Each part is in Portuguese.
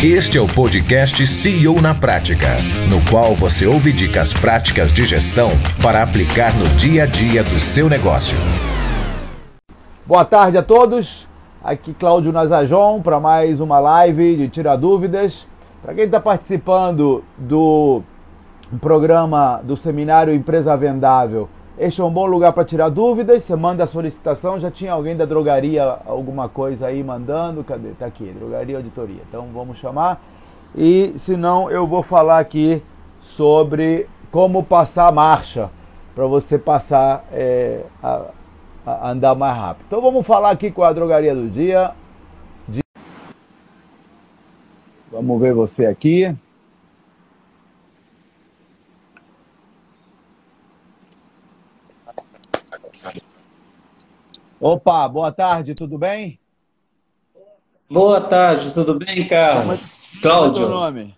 Este é o podcast CEO na Prática, no qual você ouve dicas práticas de gestão para aplicar no dia a dia do seu negócio. Boa tarde a todos. Aqui Cláudio Nazajon para mais uma live de Tira Dúvidas. Para quem está participando do programa do seminário Empresa Vendável, este é um bom lugar para tirar dúvidas. Você manda a solicitação. Já tinha alguém da drogaria alguma coisa aí mandando? Cadê? Tá aqui, drogaria auditoria. Então vamos chamar. E se não, eu vou falar aqui sobre como passar a marcha para você passar é, a, a, andar mais rápido. Então vamos falar aqui com a drogaria do dia. Vamos ver você aqui. Opa, boa tarde, tudo bem? Boa tarde, tudo bem, Carlos? Como Cláudio. Qual é o nome?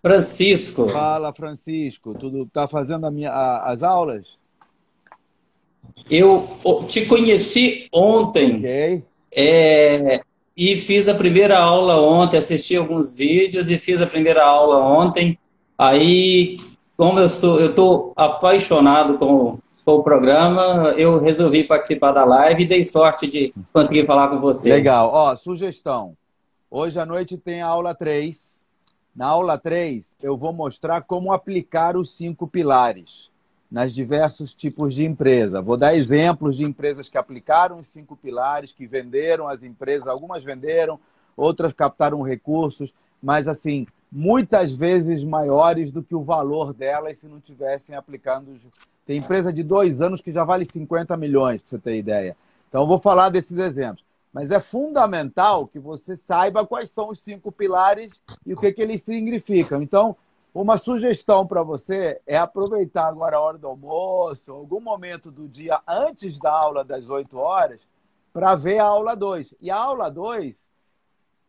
Francisco. Fala, Francisco. Tudo tá fazendo minha, a, as aulas? Eu te conheci ontem. Ok. É, e fiz a primeira aula ontem, assisti alguns vídeos e fiz a primeira aula ontem. Aí, como eu estou, eu estou apaixonado com com o programa, eu resolvi participar da live e dei sorte de conseguir falar com você. Legal. Ó, sugestão. Hoje à noite tem a aula 3. Na aula 3, eu vou mostrar como aplicar os cinco pilares nas diversos tipos de empresa. Vou dar exemplos de empresas que aplicaram os cinco pilares, que venderam as empresas, algumas venderam, outras captaram recursos, mas assim, muitas vezes maiores do que o valor delas se não tivessem aplicando. Tem empresa de dois anos que já vale 50 milhões, para você ter ideia. Então, eu vou falar desses exemplos. Mas é fundamental que você saiba quais são os cinco pilares e o que, que eles significam. Então, uma sugestão para você é aproveitar agora a hora do almoço, algum momento do dia antes da aula das 8 horas, para ver a aula 2. E a aula 2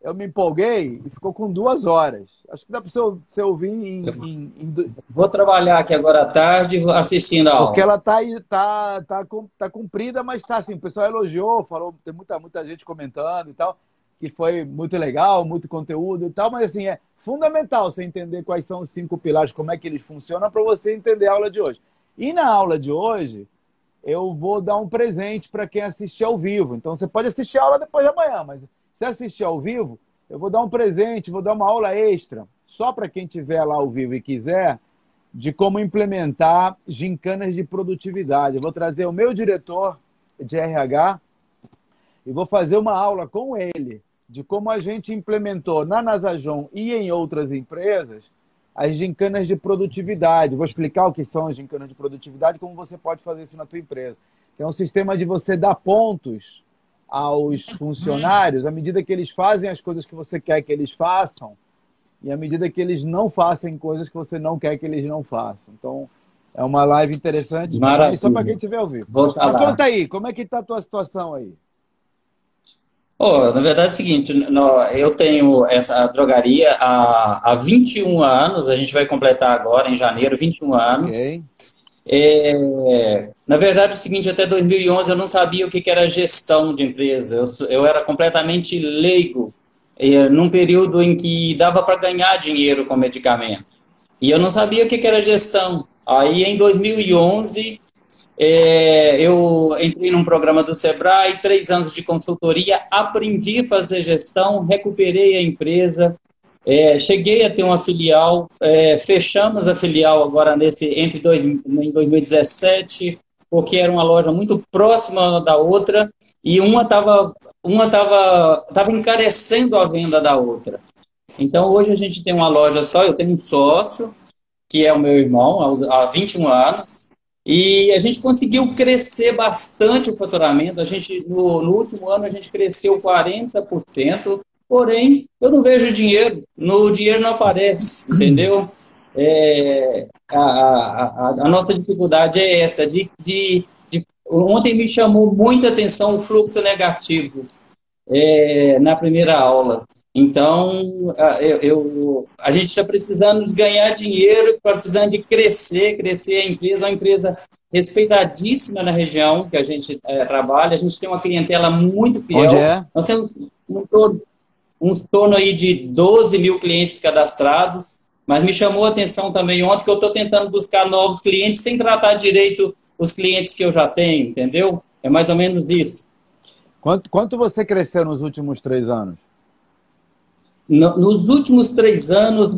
eu me empolguei e ficou com duas horas. Acho que dá para você, ouvir em, em, em, Vou trabalhar aqui agora à tarde assistindo a aula. Porque ela tá, tá, tá, tá cumprida, mas está assim, o pessoal elogiou, falou, tem muita, muita gente comentando e tal, que foi muito legal, muito conteúdo e tal, mas assim, é fundamental você entender quais são os cinco pilares, como é que eles funcionam, para você entender a aula de hoje. E na aula de hoje, eu vou dar um presente para quem assistir ao vivo. Então, você pode assistir a aula depois de amanhã, mas se assistir ao vivo, eu vou dar um presente, vou dar uma aula extra, só para quem estiver lá ao vivo e quiser, de como implementar gincanas de produtividade. Eu vou trazer o meu diretor de RH e vou fazer uma aula com ele de como a gente implementou na Nasajon e em outras empresas as gincanas de produtividade. Vou explicar o que são as gincanas de produtividade como você pode fazer isso na tua empresa. é um sistema de você dar pontos aos funcionários à medida que eles fazem as coisas que você quer que eles façam e à medida que eles não façam coisas que você não quer que eles não façam. Então, é uma live interessante. Maravilha. Só para quem estiver ao vivo. Mas conta aí, como é que está a tua situação aí? Oh, na verdade é o seguinte, eu tenho essa drogaria há, há 21 anos, a gente vai completar agora em janeiro 21 anos. Okay. É, na verdade, é o seguinte, até 2011 eu não sabia o que era gestão de empresa. Eu, eu era completamente leigo é, num período em que dava para ganhar dinheiro com medicamento. E eu não sabia o que era gestão. Aí, em 2011, é, eu entrei num programa do Sebrae, três anos de consultoria, aprendi a fazer gestão, recuperei a empresa, é, cheguei a ter uma filial, é, fechamos a filial agora nesse entre dois, em 2017, porque era uma loja muito próxima da outra e uma estava uma tava, tava encarecendo a venda da outra. Então hoje a gente tem uma loja só, eu tenho um sócio, que é o meu irmão, há 21 anos, e a gente conseguiu crescer bastante o faturamento. A gente, no, no último ano, a gente cresceu 40%, porém, eu não vejo dinheiro, no dinheiro não aparece, entendeu? É, a, a, a, nossa dificuldade é essa, de, de, de, ontem me chamou muita atenção o fluxo negativo é, na primeira aula. Então, eu, eu a gente está precisando ganhar dinheiro, tá precisando de crescer, crescer a empresa, uma empresa respeitadíssima na região que a gente é, trabalha, a gente tem uma clientela muito fiel. Onde é? Nós temos um todo, uns torno aí de 12 mil clientes cadastrados, mas me chamou a atenção também ontem que eu estou tentando buscar novos clientes sem tratar direito os clientes que eu já tenho, entendeu? É mais ou menos isso. Quanto, quanto você cresceu nos últimos três anos? No, nos últimos três anos,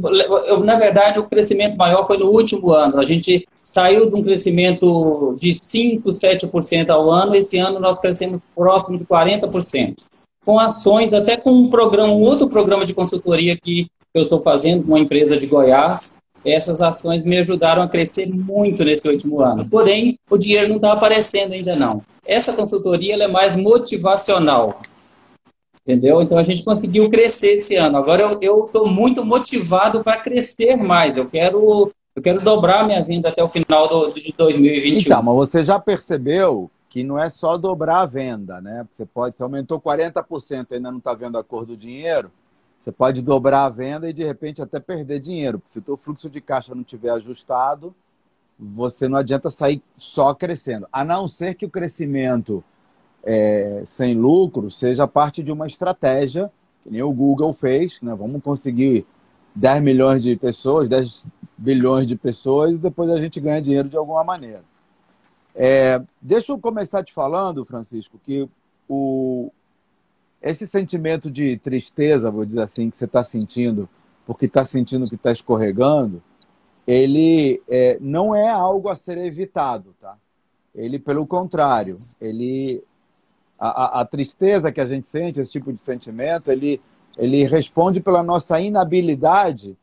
eu, na verdade, o crescimento maior foi no último ano. A gente saiu de um crescimento de 5%, 7% ao ano. Esse ano nós crescemos próximo de 40%. Com ações, até com um programa, um outro programa de consultoria que eu estou fazendo com uma empresa de Goiás, essas ações me ajudaram a crescer muito nesse último ano. Porém, o dinheiro não está aparecendo ainda não. Essa consultoria é mais motivacional. Entendeu? Então a gente conseguiu crescer esse ano. Agora eu estou muito motivado para crescer mais. Eu quero, eu quero dobrar minha venda até o final do, de 2021. Então, mas você já percebeu que não é só dobrar a venda, né? Você pode, você aumentou 40%, ainda não está vendo a cor do dinheiro. Você pode dobrar a venda e de repente até perder dinheiro, porque se o teu fluxo de caixa não tiver ajustado, você não adianta sair só crescendo. A não ser que o crescimento é, sem lucro seja parte de uma estratégia, que nem o Google fez, né? Vamos conseguir 10 milhões de pessoas, 10 bilhões de pessoas, e depois a gente ganha dinheiro de alguma maneira. É, deixa eu começar te falando, Francisco, que o, esse sentimento de tristeza, vou dizer assim, que você está sentindo, porque está sentindo que está escorregando, ele é, não é algo a ser evitado, tá? Ele, pelo contrário, ele a, a, tristeza que a gente sente, esse tipo de sentimento, ele, ele responde pela nossa inabilidade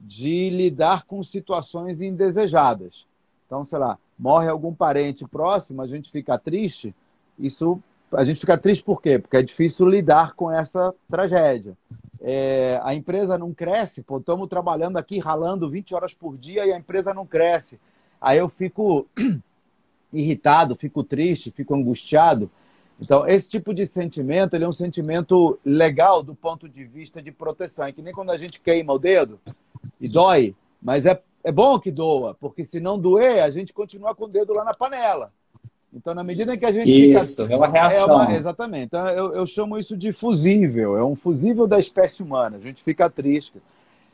de lidar com situações indesejadas. Então, sei lá, morre algum parente próximo, a gente fica triste, isso a gente fica triste por quê? Porque é difícil lidar com essa tragédia. É, a empresa não cresce, pô, estamos trabalhando aqui, ralando 20 horas por dia e a empresa não cresce. Aí eu fico irritado, fico triste, fico angustiado. Então, esse tipo de sentimento, ele é um sentimento legal do ponto de vista de proteção. É que nem quando a gente queima o dedo e dói, mas é, é bom que doa, porque se não doer, a gente continua com o dedo lá na panela. Então, na medida em que a gente. Isso, fica... é uma reação. É uma... Exatamente. Então, eu, eu, chamo isso de fusível, é um fusível da espécie humana. A gente fica triste.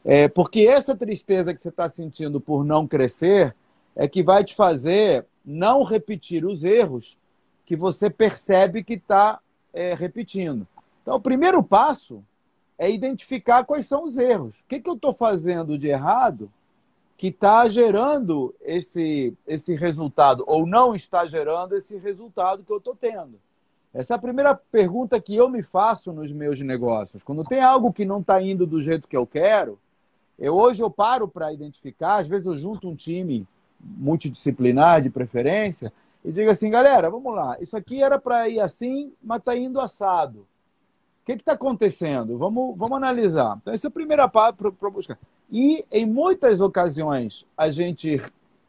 É, porque essa tristeza que você está sentindo por não crescer é que vai te fazer não repetir os erros que você percebe que está é, repetindo. Então, o primeiro passo é identificar quais são os erros. O que, que eu estou fazendo de errado que está gerando esse, esse resultado, ou não está gerando esse resultado que eu estou tendo? Essa é a primeira pergunta que eu me faço nos meus negócios. Quando tem algo que não está indo do jeito que eu quero, eu hoje eu paro para identificar, às vezes eu junto um time multidisciplinar de preferência e digo assim, galera, vamos lá, isso aqui era para ir assim, mas está indo assado. O que está acontecendo? Vamos, vamos analisar. Então, esse é o primeiro passo para buscar. E, em muitas ocasiões, a gente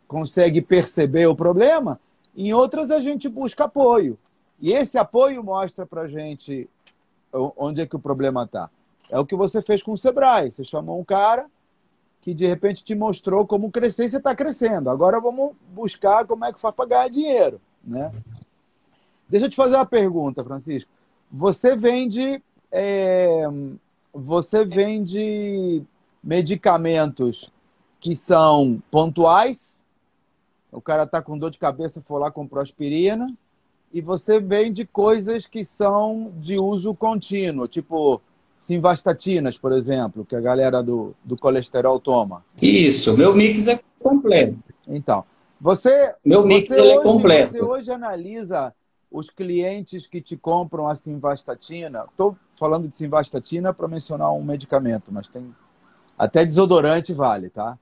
consegue perceber o problema, em outras, a gente busca apoio. E esse apoio mostra para a gente onde é que o problema está. É o que você fez com o Sebrae. Você chamou um cara que de repente te mostrou como crescer e você está crescendo. Agora vamos buscar como é que faz para ganhar dinheiro. Né? Deixa eu te fazer uma pergunta, Francisco. Você vende, é, você vende medicamentos que são pontuais. O cara está com dor de cabeça, foi lá comprou aspirina. E você vende coisas que são de uso contínuo, tipo simvastatinas, por exemplo, que a galera do, do colesterol toma. Isso, meu mix é completo. Então, você, meu mix você é hoje, é completo. Você hoje analisa os clientes que te compram a simvastatina. Estou falando de simvastatina para mencionar um medicamento, mas tem até desodorante vale, tá?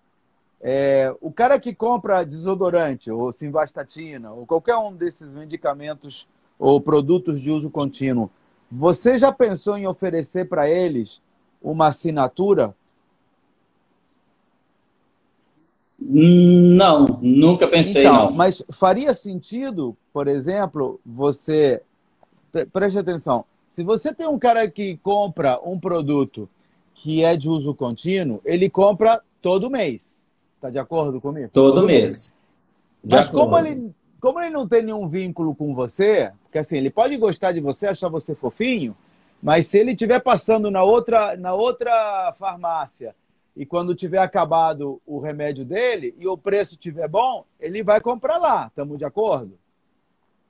É, o cara que compra desodorante ou simvastatina ou qualquer um desses medicamentos ou produtos de uso contínuo, você já pensou em oferecer para eles uma assinatura? Não, nunca pensei então, não. Mas faria sentido, por exemplo, você preste atenção. Se você tem um cara que compra um produto que é de uso contínuo, ele compra todo mês. Está de acordo comigo? Todo, todo mês. mês. Mas como ele como ele não tem nenhum vínculo com você, porque assim, ele pode gostar de você, achar você fofinho, Mas se ele estiver passando na outra, na outra farmácia e quando tiver acabado o remédio dele e o preço estiver bom, ele vai comprar lá. Estamos de acordo?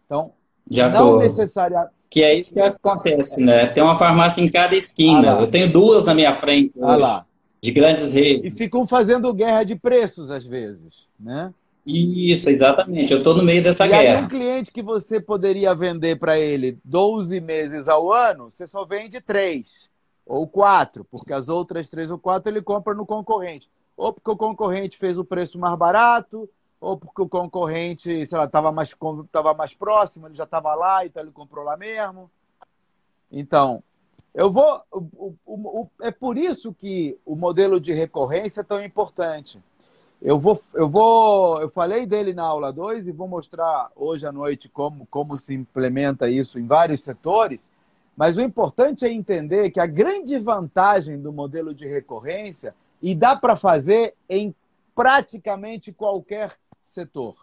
Então, de não necessariamente. Que é isso que acontece, né? Tem uma farmácia em cada esquina. Ah eu tenho duas na minha frente ah lá. de grandes redes. E ficam fazendo guerra de preços às vezes, né? Isso, exatamente. Eu estou no meio dessa e guerra. Aí um cliente que você poderia vender para ele 12 meses ao ano, você só vende 3 ou 4, porque as outras 3 ou 4 ele compra no concorrente. Ou porque o concorrente fez o preço mais barato, ou porque o concorrente, sei lá, estava mais, tava mais próximo, ele já estava lá, então ele comprou lá mesmo. Então, eu vou. O, o, o, é por isso que o modelo de recorrência é tão importante. Eu vou, eu vou, eu falei dele na aula 2 e vou mostrar hoje à noite como, como se implementa isso em vários setores. Mas o importante é entender que a grande vantagem do modelo de recorrência, e dá para fazer em praticamente qualquer setor.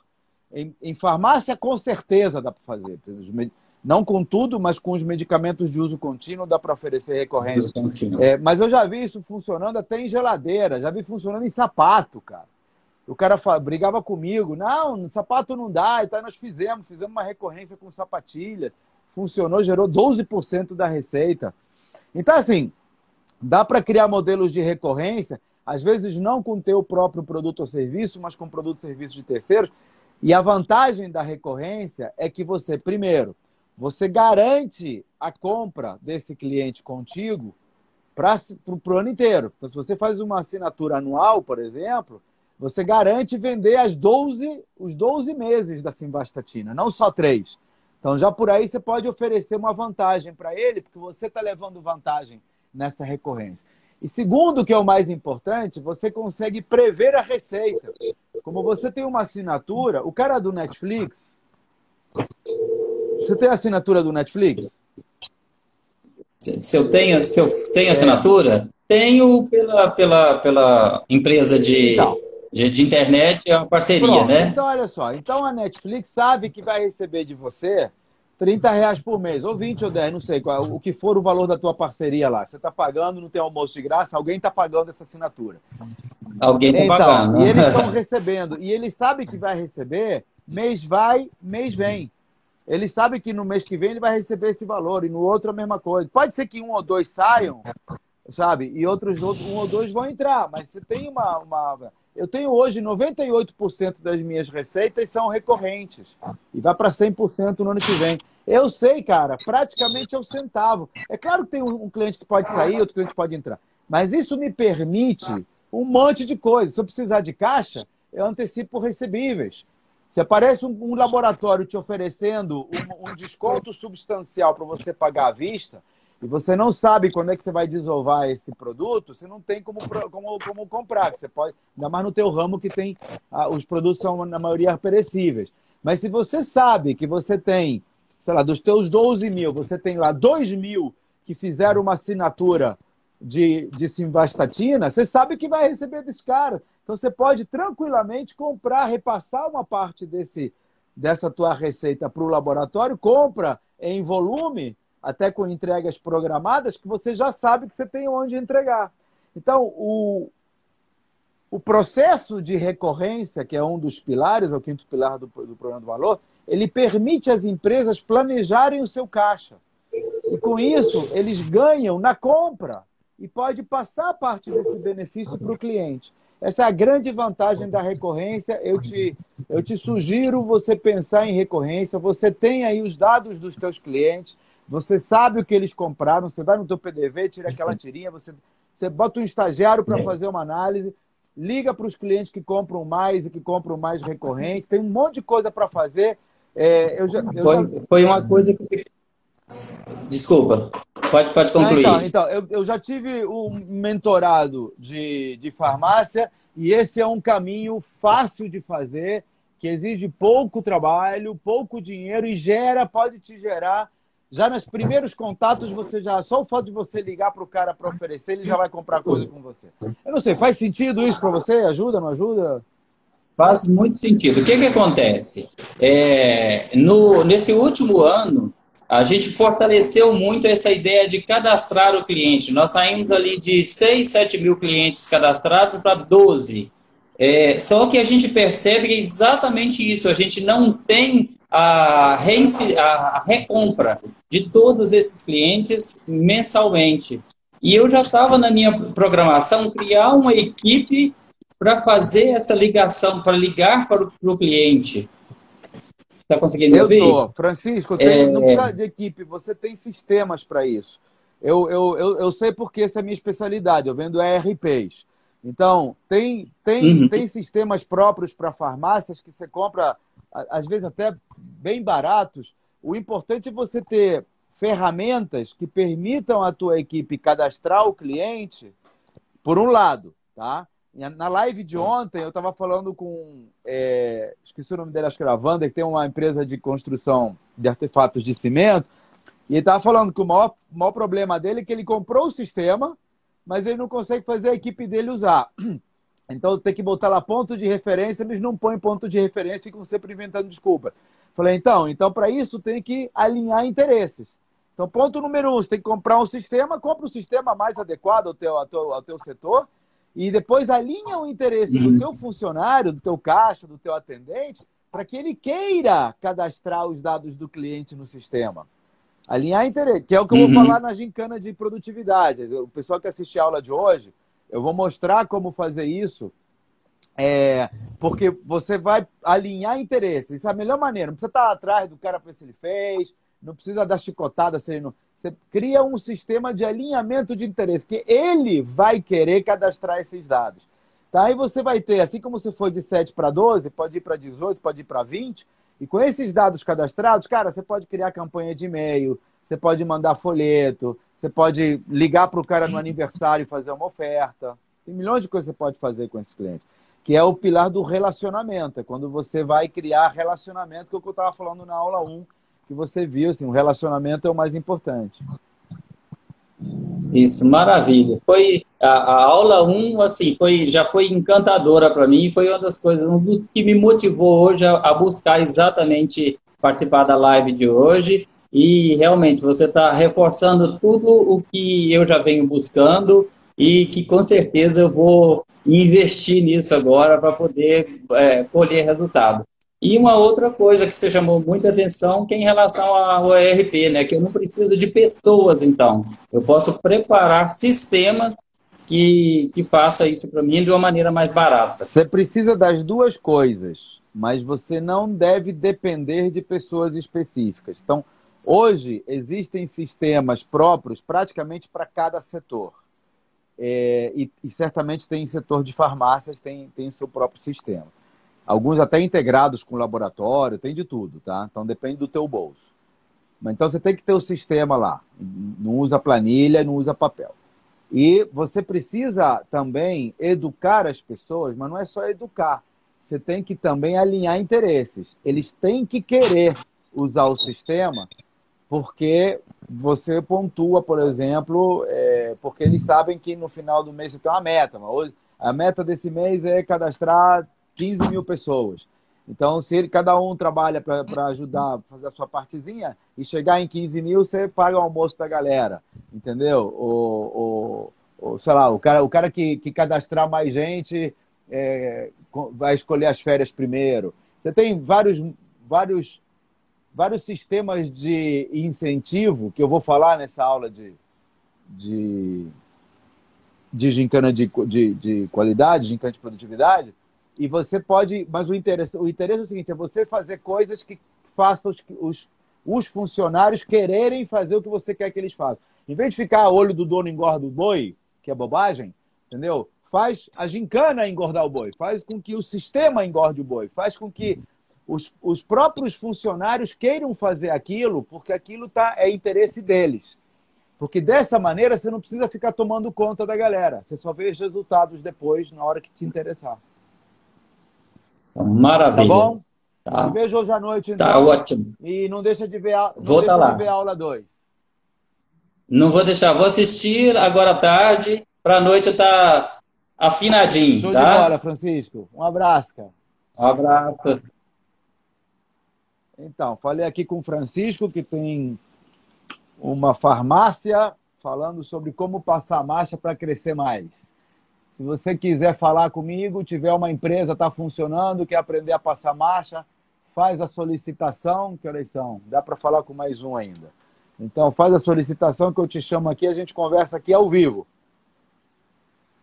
Em, em, farmácia, com certeza dá para fazer. Não com tudo, mas com os medicamentos de uso contínuo dá para oferecer recorrência. É, mas eu já vi isso funcionando até em geladeira, já vi funcionando em sapato, cara. O cara brigava comigo, não, sapato não dá, então nós fizemos, fizemos uma recorrência com sapatilha, funcionou, gerou 12% da receita. Então, assim, dá para criar modelos de recorrência, às vezes não com o teu próprio produto ou serviço, mas com produto ou serviço de terceiros. E a vantagem da recorrência é que você, primeiro, você garante a compra desse cliente contigo para o ano inteiro. Então, se você faz uma assinatura anual, por exemplo, você garante vender as 12, os 12 meses da simvastatina, não só três. Então, já por aí você pode oferecer uma vantagem para ele, porque você está levando vantagem nessa recorrência. E segundo, que é o mais importante, você consegue prever a receita. Como você tem uma assinatura, o cara do Netflix. Você tem a assinatura do Netflix? Se eu tenho, se eu tenho assinatura, tenho pela, pela, pela empresa de. Então, de internet é uma parceria, Pronto, né? Então, olha só. Então, a Netflix sabe que vai receber de você 30 reais por mês, ou 20 ou 10, não sei qual, o que for o valor da tua parceria lá. Você está pagando, não tem almoço de graça, alguém está pagando essa assinatura. Alguém está então, pagando. E eles estão recebendo. E eles sabem que vai receber, mês vai, mês vem. Ele sabe que no mês que vem ele vai receber esse valor, e no outro a mesma coisa. Pode ser que um ou dois saiam, sabe? E outros um ou dois vão entrar, mas você tem uma, uma eu tenho hoje 98% das minhas receitas são recorrentes. E vai para 100% no ano que vem. Eu sei, cara, praticamente é o centavo. É claro que tem um cliente que pode sair, outro cliente pode entrar. Mas isso me permite um monte de coisas. Se eu precisar de caixa, eu antecipo recebíveis. Se aparece um, laboratório te oferecendo um, um desconto substancial para você pagar à vista, e você não sabe quando é que você vai desovar esse produto, você não tem como, como, como comprar. Você pode, ainda mais no teu ramo que tem ah, os produtos são na maioria perecíveis. Mas se você sabe que você tem, sei lá, dos teus 12 mil, você tem lá 2 mil que fizeram uma assinatura de, de simvastatina, você sabe que vai receber desse cara. Então você pode tranquilamente comprar, repassar uma parte desse, dessa tua receita para o laboratório, compra em volume até com entregas programadas, que você já sabe que você tem onde entregar. Então, o, o processo de recorrência, que é um dos pilares, é o quinto pilar do, do programa do valor, ele permite às empresas planejarem o seu caixa. E com isso, eles ganham na compra e pode passar parte desse benefício para o cliente. Essa é a grande vantagem da recorrência. Eu te, eu te sugiro você pensar em recorrência. Você tem aí os dados dos teus clientes. Você sabe o que eles compraram, você vai no teu PDV, tira aquela tirinha, você, você bota um estagiário para fazer uma análise, liga para os clientes que compram mais e que compram mais recorrente, tem um monte de coisa para fazer. É, eu já, eu foi, já... foi uma coisa que. Desculpa, pode, pode concluir. então, então eu, eu já tive um mentorado de, de farmácia e esse é um caminho fácil de fazer, que exige pouco trabalho, pouco dinheiro e gera, pode te gerar já nos primeiros contatos, você já. Só o fato de você ligar para o cara para oferecer, ele já vai comprar coisa com você. Eu não sei, faz sentido isso para você? Ajuda, não ajuda? Faz muito sentido. O que, que acontece? É, no, nesse último ano, a gente fortaleceu muito essa ideia de cadastrar o cliente. Nós saímos ali de 6, 7 mil clientes cadastrados para 12. É, só que a gente percebe exatamente isso. A gente não tem a, a recompra de todos esses clientes mensalmente. E eu já estava na minha programação criar uma equipe para fazer essa ligação, para ligar para o, para o cliente. Está conseguindo eu ouvir? Tô. Francisco, você é... não precisa de equipe, você tem sistemas para isso. Eu, eu, eu, eu sei porque essa é a minha especialidade, eu vendo ERPs. Então, tem, tem, uhum. tem sistemas próprios para farmácias que você compra, às vezes até bem baratos. O importante é você ter ferramentas que permitam a tua equipe cadastrar o cliente, por um lado, tá? Na live de ontem, eu estava falando com. É, esqueci o nome dele, acho que era Wander, que tem uma empresa de construção de artefatos de cimento. E ele estava falando que o maior, maior problema dele é que ele comprou o sistema, mas ele não consegue fazer a equipe dele usar. Então tem que botar lá ponto de referência, eles não põem ponto de referência, ficam sempre inventando desculpa. Falei, então, então para isso tem que alinhar interesses. Então, ponto número um, você tem que comprar um sistema, compra o um sistema mais adequado ao teu, ao teu, ao teu setor e depois alinha o interesse uhum. do teu funcionário, do teu caixa, do teu atendente, para que ele queira cadastrar os dados do cliente no sistema. Alinhar interesse, que é o que eu vou uhum. falar na gincana de produtividade. O pessoal que assiste a aula de hoje, eu vou mostrar como fazer isso, é, porque você vai alinhar interesses. Isso é a melhor maneira. Não precisa estar atrás do cara para ver se ele fez, não precisa dar chicotada se ele não. Você cria um sistema de alinhamento de interesse, que ele vai querer cadastrar esses dados. Tá? Aí você vai ter, assim como você foi de 7 para 12, pode ir para 18, pode ir para 20, e com esses dados cadastrados, cara, você pode criar campanha de e-mail, você pode mandar folheto, você pode ligar para o cara no aniversário e fazer uma oferta. Tem milhões de coisas que você pode fazer com esse cliente. Que é o pilar do relacionamento. É quando você vai criar relacionamento, que é o que eu estava falando na aula 1, que você viu, assim, o relacionamento é o mais importante. Isso, maravilha. Foi a, a aula 1, um, assim, foi, já foi encantadora para mim, foi uma das coisas um que me motivou hoje a, a, buscar exatamente participar da live de hoje. E realmente você está reforçando tudo o que eu já venho buscando e que com certeza eu vou investir nisso agora para poder é, colher resultado. E uma outra coisa que você chamou muita atenção, que é em relação ao ERP, né? Que eu não preciso de pessoas, então. Eu posso preparar sistemas que, que faça isso para mim de uma maneira mais barata. Você precisa das duas coisas, mas você não deve depender de pessoas específicas. Então, hoje existem sistemas próprios praticamente para cada setor. É, e, e, certamente tem setor de farmácias, tem, tem seu próprio sistema. Alguns até integrados com laboratório, tem de tudo, tá? Então depende do teu bolso. Mas então você tem que ter o sistema lá. Não usa planilha, não usa papel. E você precisa também educar as pessoas, mas não é só educar. Você tem que também alinhar interesses. Eles têm que querer usar o sistema porque você pontua, por exemplo, é, porque eles sabem que no final do mês você tem uma meta. Hoje, a meta desse mês é cadastrar 15 mil pessoas. Então, se ele, cada um trabalha para ajudar a fazer a sua partezinha e chegar em 15 mil, você paga o almoço da galera, entendeu? O, o, o sei lá, o cara, o cara que, que cadastrar mais gente é, vai escolher as férias primeiro. Você tem vários, vários, vários sistemas de incentivo que eu vou falar nessa aula de, de, de gincana de, de, de qualidade, gincana de produtividade, e você pode, mas o interesse, o interesse é o seguinte, é você fazer coisas que façam os, os, os funcionários quererem fazer o que você quer que eles façam. Em vez de ficar olho do dono engorda o boi, que é bobagem, entendeu? Faz a gincana engordar o boi, faz com que o sistema engorde o boi, faz com que os, os próprios funcionários queiram fazer aquilo, porque aquilo tá, é interesse deles. Porque dessa maneira você não precisa ficar tomando conta da galera. Você só vê os resultados depois, na hora que te interessar. Maravilha. Tá bom? Tá. Te vejo hoje à noite, tá então. Tá ótimo. E não deixa de ver a, vou tá lá. de ver a aula 2. Não vou deixar. Vou assistir agora à tarde, para a noite tá afinadinho. Show tá? de bola, Francisco. Um abraço, cara. Um abraço. Então, falei aqui com o Francisco, que tem uma farmácia falando sobre como passar a marcha para crescer mais. Se você quiser falar comigo, tiver uma empresa, está funcionando, quer aprender a passar marcha, faz a solicitação. Que horas são? Dá para falar com mais um ainda. Então, faz a solicitação que eu te chamo aqui, a gente conversa aqui ao vivo.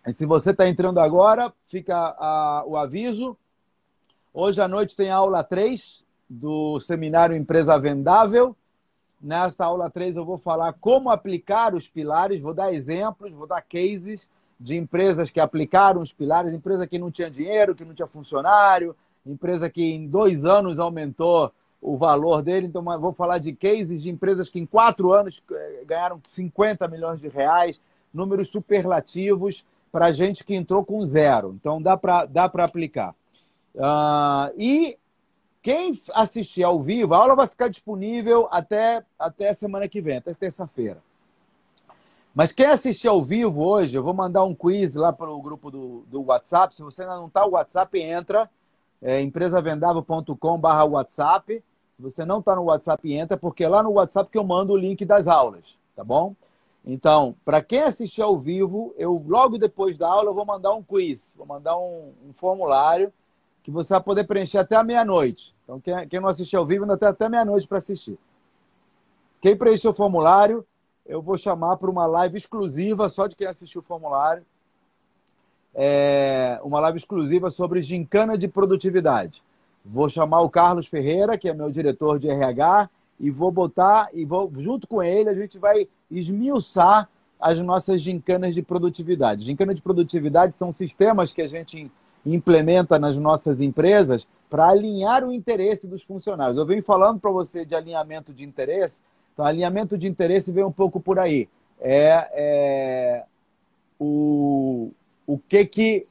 E se você está entrando agora, fica a, o aviso. Hoje à noite tem aula 3 do seminário Empresa Vendável. Nessa aula 3 eu vou falar como aplicar os pilares, vou dar exemplos, vou dar cases de empresas que aplicaram os pilares, empresa que não tinha dinheiro, que não tinha funcionário, empresa que em dois anos aumentou o valor dele. Então, vou falar de cases de empresas que em quatro anos eh, ganharam 50 milhões de reais, números superlativos para gente que entrou com zero. Então, dá para dá aplicar. Uh, e quem assistir ao vivo, a aula vai ficar disponível até, até semana que vem, até terça-feira. Mas quem assistir ao vivo hoje, eu vou mandar um quiz lá para o grupo do, do WhatsApp. Se você ainda não está, o WhatsApp entra, é empresavendável.com.br WhatsApp. Se você não está no WhatsApp, entra, porque é lá no WhatsApp que eu mando o link das aulas, tá bom? Então, para quem assistir ao vivo, eu logo depois da aula eu vou mandar um quiz, vou mandar um, um formulário que você vai poder preencher até a meia-noite. Então, quem, quem não assistiu ao vivo ainda tem até meia-noite para assistir. Quem preencheu o formulário, eu vou chamar para uma live exclusiva só de quem assistiu o formulário. É uma live exclusiva sobre gincana de produtividade. Vou chamar o Carlos Ferreira, que é meu diretor de RH, e vou botar, e vou, junto com ele, a gente vai esmiuçar as nossas gincanas de produtividade. Gincana de produtividade são sistemas que a gente implementa nas nossas empresas para alinhar o interesse dos funcionários. Eu venho falando para você de alinhamento de interesse então, alinhamento de interesse vem um pouco por aí. É, é o, o que que.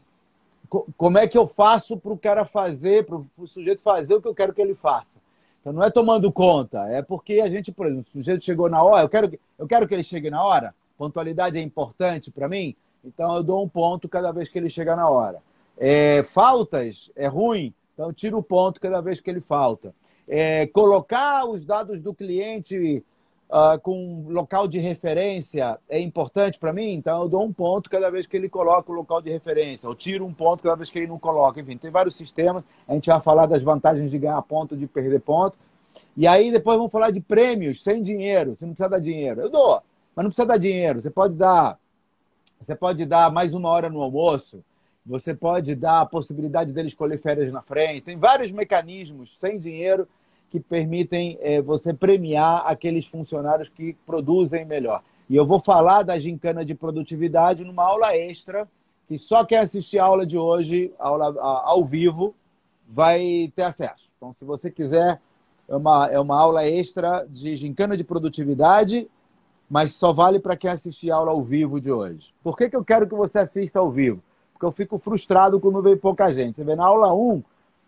Como é que eu faço para o cara fazer, para o sujeito fazer o que eu quero que ele faça? Então, não é tomando conta, é porque a gente, por exemplo, o sujeito chegou na hora, eu quero, eu quero que ele chegue na hora, pontualidade é importante para mim, então eu dou um ponto cada vez que ele chega na hora. É, faltas é ruim, então tiro o ponto cada vez que ele falta. É, colocar os dados do cliente uh, com local de referência é importante para mim, então eu dou um ponto cada vez que ele coloca o local de referência, eu tiro um ponto cada vez que ele não coloca. Enfim, tem vários sistemas, a gente vai falar das vantagens de ganhar ponto, de perder ponto. E aí depois vamos falar de prêmios sem dinheiro, você não precisa dar dinheiro. Eu dou, mas não precisa dar dinheiro. Você pode dar, você pode dar mais uma hora no almoço, você pode dar a possibilidade dele escolher férias na frente. Tem vários mecanismos sem dinheiro que permitem é, você premiar aqueles funcionários que produzem melhor. E eu vou falar da gincana de produtividade numa aula extra, que só quem assistir a aula de hoje, aula ao vivo, vai ter acesso. Então, se você quiser, é uma, é uma aula extra de gincana de produtividade, mas só vale para quem assistir a aula ao vivo de hoje. Por que, que eu quero que você assista ao vivo? Porque eu fico frustrado quando vem pouca gente. Você vê na aula 1,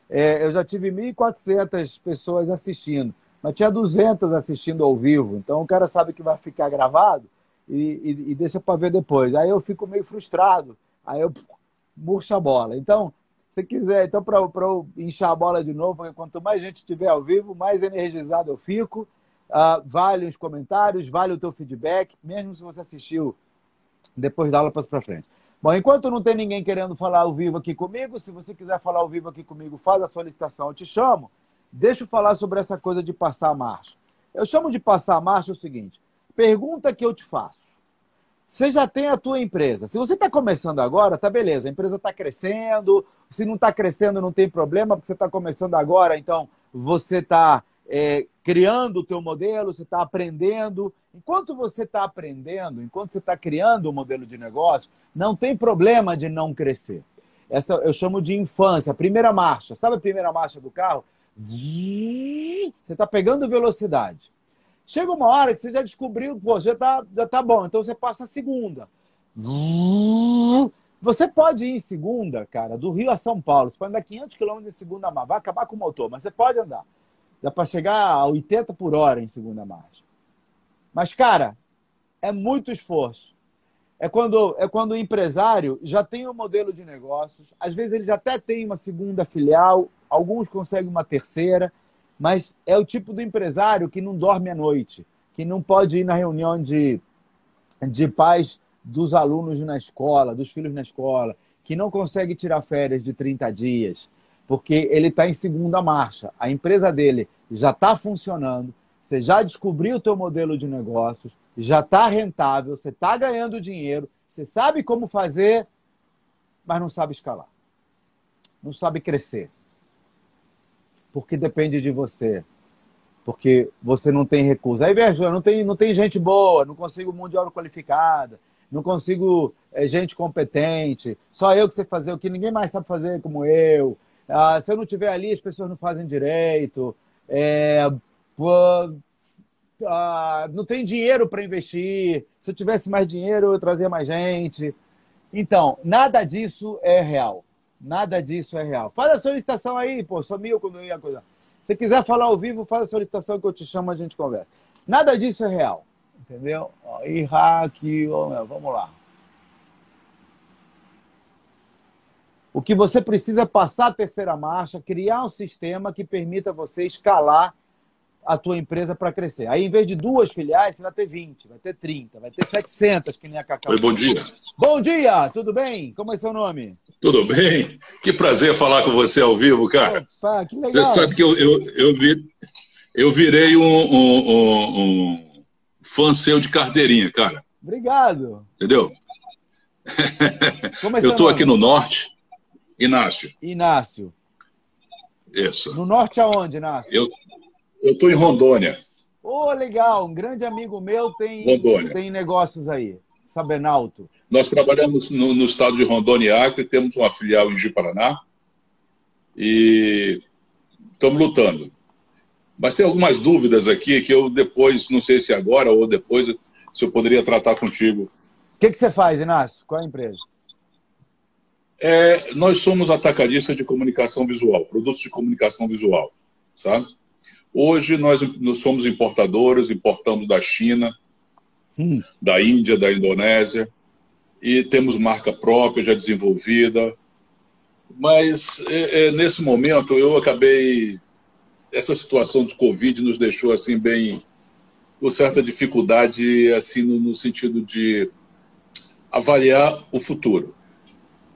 é, eu já tive 1.400 pessoas assistindo, mas tinha 200 assistindo ao vivo. Então o cara sabe que vai ficar gravado e, e, e deixa para ver depois. Aí eu fico meio frustrado, aí eu murcho a bola. Então, se quiser, então para eu inchar a bola de novo, quanto mais gente tiver ao vivo, mais energizado eu fico. Uh, vale os comentários, vale o teu feedback, mesmo se você assistiu depois da aula, para frente. Bom, enquanto não tem ninguém querendo falar ao vivo aqui comigo, se você quiser falar ao vivo aqui comigo, faz a solicitação, eu te chamo. Deixa eu falar sobre essa coisa de passar a marcha. Eu chamo de passar a marcha o seguinte: pergunta que eu te faço. Você já tem a tua empresa. Se você está começando agora, tá beleza, a empresa está crescendo. Se não está crescendo, não tem problema, porque você está começando agora, então você está é, criando o teu modelo, você está aprendendo. Enquanto você está aprendendo, enquanto você está criando o um modelo de negócio, não tem problema de não crescer. Essa eu chamo de infância, a primeira marcha. Sabe a primeira marcha do carro? Você está pegando velocidade. Chega uma hora que você já descobriu, pô, já está já tá bom, então você passa a segunda. Você pode ir em segunda, cara, do Rio a São Paulo. Você pode andar 500 km em segunda. Vai acabar com o motor, mas você pode andar. Dá para chegar a 80 por hora em segunda marcha. Mas, cara, é muito esforço. É quando, é quando o empresário já tem um modelo de negócios, às vezes ele já até tem uma segunda filial, alguns conseguem uma terceira, mas é o tipo do empresário que não dorme à noite, que não pode ir na reunião de, de pais dos alunos na escola, dos filhos na escola, que não consegue tirar férias de 30 dias, porque ele está em segunda marcha. A empresa dele já está funcionando, você já descobriu o teu modelo de negócios, já está rentável, você está ganhando dinheiro, você sabe como fazer, mas não sabe escalar. Não sabe crescer. Porque depende de você. Porque você não tem recursos. Aí, veja, não tem, não tem gente boa, não consigo mão de obra qualificada, não consigo é, gente competente, só eu que sei fazer o que ninguém mais sabe fazer como eu. Ah, se eu não estiver ali, as pessoas não fazem direito. É, ah, não tem dinheiro para investir. Se eu tivesse mais dinheiro, eu trazia mais gente. Então, nada disso é real. Nada disso é real. Faz a solicitação aí, pô, sumiu quando eu ia coisa. Se quiser falar ao vivo, faz a solicitação que eu te chamo, a gente conversa. Nada disso é real. Entendeu? Iraque, vamos lá. O que você precisa é passar a terceira marcha, criar um sistema que permita você escalar a tua empresa para crescer. Aí, em vez de duas filiais, você vai ter 20, vai ter 30, vai ter 700, que nem a Cacau. Oi, bom dia. Bom dia, tudo bem? Como é seu nome? Tudo bem. Que prazer falar com você ao vivo, cara. Opa, que legal. Você sabe que eu, eu, eu, vi, eu virei um, um, um, um fã seu de carteirinha, cara. Obrigado. Entendeu? É eu estou aqui no norte. Inácio. Inácio. Isso. No norte aonde, Inácio? Eu, estou em Rondônia. Ô, oh, legal. Um grande amigo meu tem, Rondônia. tem negócios aí. Sabenalto. Nós trabalhamos no, no estado de Rondônia e Acre, temos uma filial em Ji-Paraná e estamos lutando. Mas tem algumas dúvidas aqui que eu depois, não sei se agora ou depois, se eu poderia tratar contigo. O que, que você faz, Inácio? Qual é a empresa? É, nós somos atacadistas de comunicação visual, produtos de comunicação visual, sabe? Hoje nós, nós somos importadores, importamos da China, hum. da Índia, da Indonésia, e temos marca própria já desenvolvida. Mas é, é, nesse momento eu acabei essa situação de Covid nos deixou assim bem com certa dificuldade assim no, no sentido de avaliar o futuro.